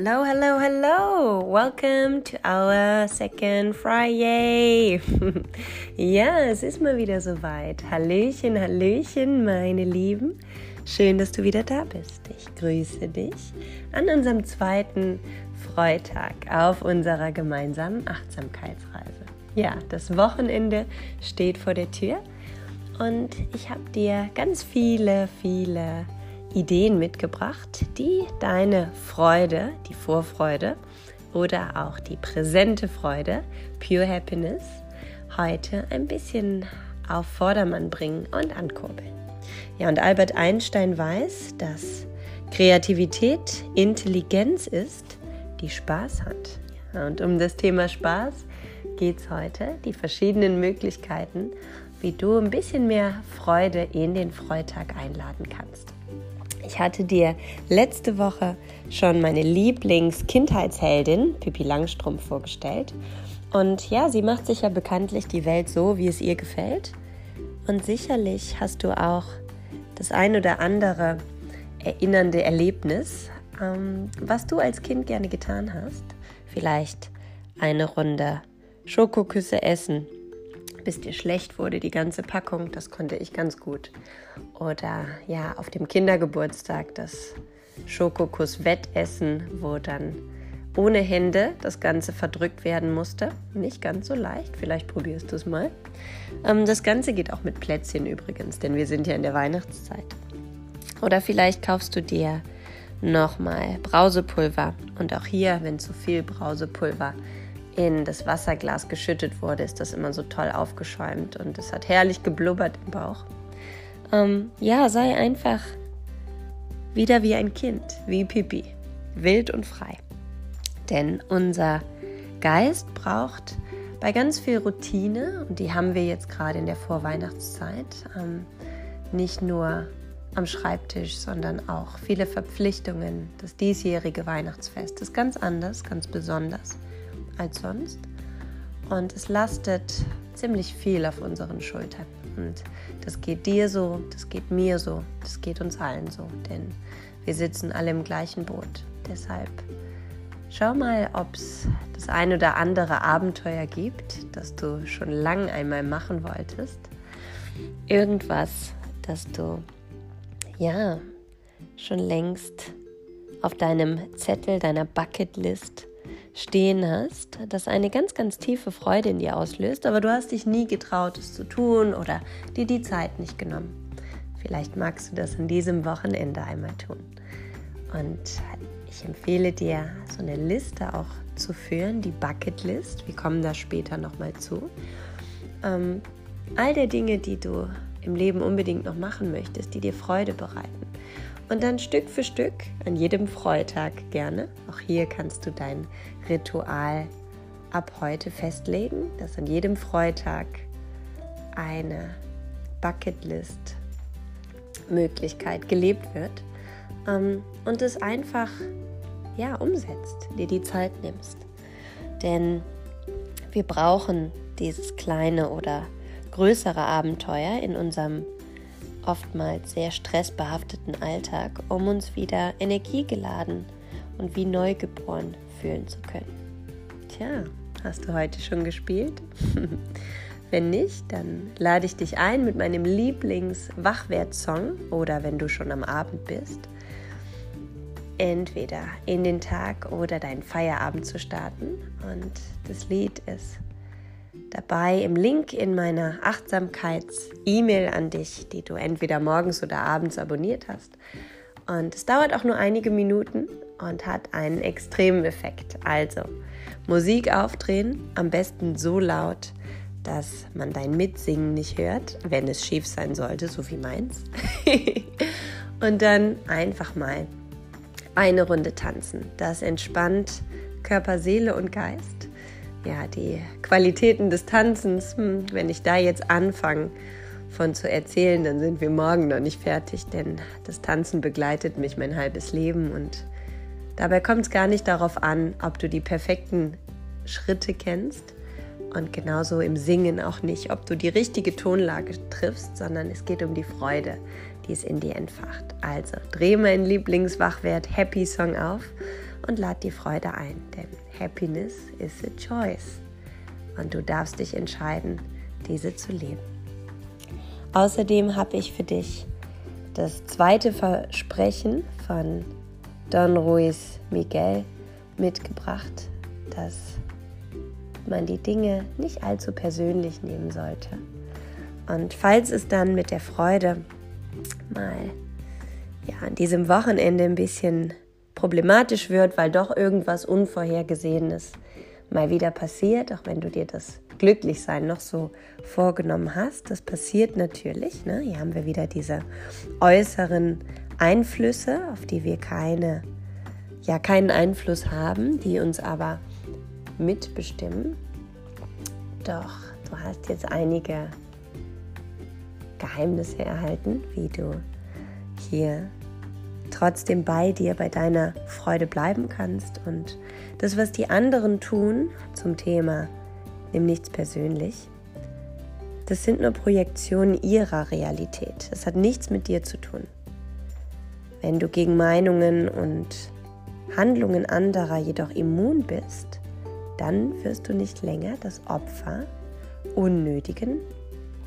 Hello, hello, hello! Welcome to our second Friday! ja, es ist mal wieder soweit. Hallöchen, Hallöchen, meine Lieben. Schön, dass du wieder da bist. Ich grüße dich an unserem zweiten Freitag auf unserer gemeinsamen Achtsamkeitsreise. Ja, das Wochenende steht vor der Tür und ich habe dir ganz viele, viele Ideen mitgebracht, die deine Freude, die Vorfreude oder auch die präsente Freude, Pure Happiness, heute ein bisschen auf Vordermann bringen und ankurbeln. Ja, und Albert Einstein weiß, dass Kreativität Intelligenz ist, die Spaß hat. Ja, und um das Thema Spaß geht es heute, die verschiedenen Möglichkeiten, wie du ein bisschen mehr Freude in den Freitag einladen kannst. Ich hatte dir letzte Woche schon meine Lieblings-Kindheitsheldin Pippi Langstrumpf vorgestellt. Und ja, sie macht sich ja bekanntlich die Welt so, wie es ihr gefällt. Und sicherlich hast du auch das ein oder andere erinnernde Erlebnis, ähm, was du als Kind gerne getan hast. Vielleicht eine Runde Schokoküsse essen bis dir schlecht wurde, die ganze Packung, das konnte ich ganz gut. Oder ja, auf dem Kindergeburtstag das Schokokuss-Wettessen, wo dann ohne Hände das Ganze verdrückt werden musste. Nicht ganz so leicht, vielleicht probierst du es mal. Ähm, das Ganze geht auch mit Plätzchen übrigens, denn wir sind ja in der Weihnachtszeit. Oder vielleicht kaufst du dir nochmal Brausepulver. Und auch hier, wenn zu viel Brausepulver in das Wasserglas geschüttet wurde, ist das immer so toll aufgeschäumt und es hat herrlich geblubbert im Bauch. Ähm, ja, sei einfach wieder wie ein Kind, wie Pipi, wild und frei. Denn unser Geist braucht bei ganz viel Routine, und die haben wir jetzt gerade in der Vorweihnachtszeit, ähm, nicht nur am Schreibtisch, sondern auch viele Verpflichtungen. Das diesjährige Weihnachtsfest ist ganz anders, ganz besonders als sonst. Und es lastet ziemlich viel auf unseren Schultern. Und das geht dir so, das geht mir so, das geht uns allen so, denn wir sitzen alle im gleichen Boot. Deshalb schau mal, ob es das ein oder andere Abenteuer gibt, das du schon lange einmal machen wolltest. Irgendwas, das du ja schon längst auf deinem Zettel, deiner Bucketlist stehen hast, das eine ganz, ganz tiefe Freude in dir auslöst, aber du hast dich nie getraut, es zu tun oder dir die Zeit nicht genommen. Vielleicht magst du das an diesem Wochenende einmal tun. Und ich empfehle dir, so eine Liste auch zu führen, die Bucketlist. Wir kommen da später nochmal zu. Ähm, all der Dinge, die du im Leben unbedingt noch machen möchtest, die dir Freude bereiten. Und dann Stück für Stück, an jedem Freitag gerne, auch hier kannst du dein Ritual ab heute festlegen, dass an jedem Freitag eine Bucketlist-Möglichkeit gelebt wird ähm, und es einfach ja, umsetzt, dir die Zeit nimmst. Denn wir brauchen dieses kleine oder größere Abenteuer in unserem oftmals sehr stressbehafteten Alltag, um uns wieder energiegeladen und wie neugeboren fühlen zu können. Tja, hast du heute schon gespielt? wenn nicht, dann lade ich dich ein, mit meinem Lieblings-Wachwert-Song oder wenn du schon am Abend bist, entweder in den Tag oder deinen Feierabend zu starten. Und das Lied ist dabei im Link in meiner Achtsamkeits-E-Mail an dich, die du entweder morgens oder abends abonniert hast. Und es dauert auch nur einige Minuten und hat einen extremen Effekt. Also Musik aufdrehen, am besten so laut, dass man dein Mitsingen nicht hört, wenn es schief sein sollte, so wie meins. und dann einfach mal eine Runde tanzen. Das entspannt Körper, Seele und Geist ja, die Qualitäten des Tanzens, hm, wenn ich da jetzt anfange von zu erzählen, dann sind wir morgen noch nicht fertig, denn das Tanzen begleitet mich mein halbes Leben und dabei kommt es gar nicht darauf an, ob du die perfekten Schritte kennst und genauso im Singen auch nicht, ob du die richtige Tonlage triffst, sondern es geht um die Freude, die es in dir entfacht. Also dreh meinen Lieblingswachwert Happy Song auf und lad die Freude ein, denn Happiness is a choice und du darfst dich entscheiden, diese zu leben. Außerdem habe ich für dich das zweite Versprechen von Don Ruiz Miguel mitgebracht, dass man die Dinge nicht allzu persönlich nehmen sollte. Und falls es dann mit der Freude mal ja, an diesem Wochenende ein bisschen problematisch wird, weil doch irgendwas Unvorhergesehenes mal wieder passiert, auch wenn du dir das Glücklichsein noch so vorgenommen hast. Das passiert natürlich. Ne? Hier haben wir wieder diese äußeren Einflüsse, auf die wir keine, ja, keinen Einfluss haben, die uns aber mitbestimmen. Doch du hast jetzt einige Geheimnisse erhalten, wie du hier trotzdem bei dir, bei deiner Freude bleiben kannst. Und das, was die anderen tun zum Thema, nimm nichts persönlich, das sind nur Projektionen ihrer Realität. Das hat nichts mit dir zu tun. Wenn du gegen Meinungen und Handlungen anderer jedoch immun bist, dann wirst du nicht länger das Opfer unnötigen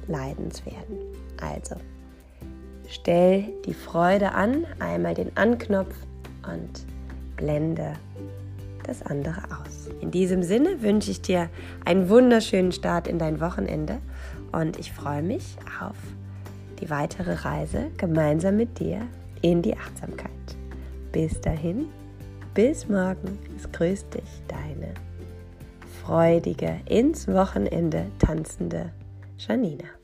Leidens werden. Also, stell die Freude an, einmal den Anknopf und blende das andere aus. In diesem Sinne wünsche ich dir einen wunderschönen Start in dein Wochenende und ich freue mich auf die weitere Reise gemeinsam mit dir in die Achtsamkeit. Bis dahin, bis morgen. Es grüßt dich, deine freudige, ins Wochenende tanzende Janina.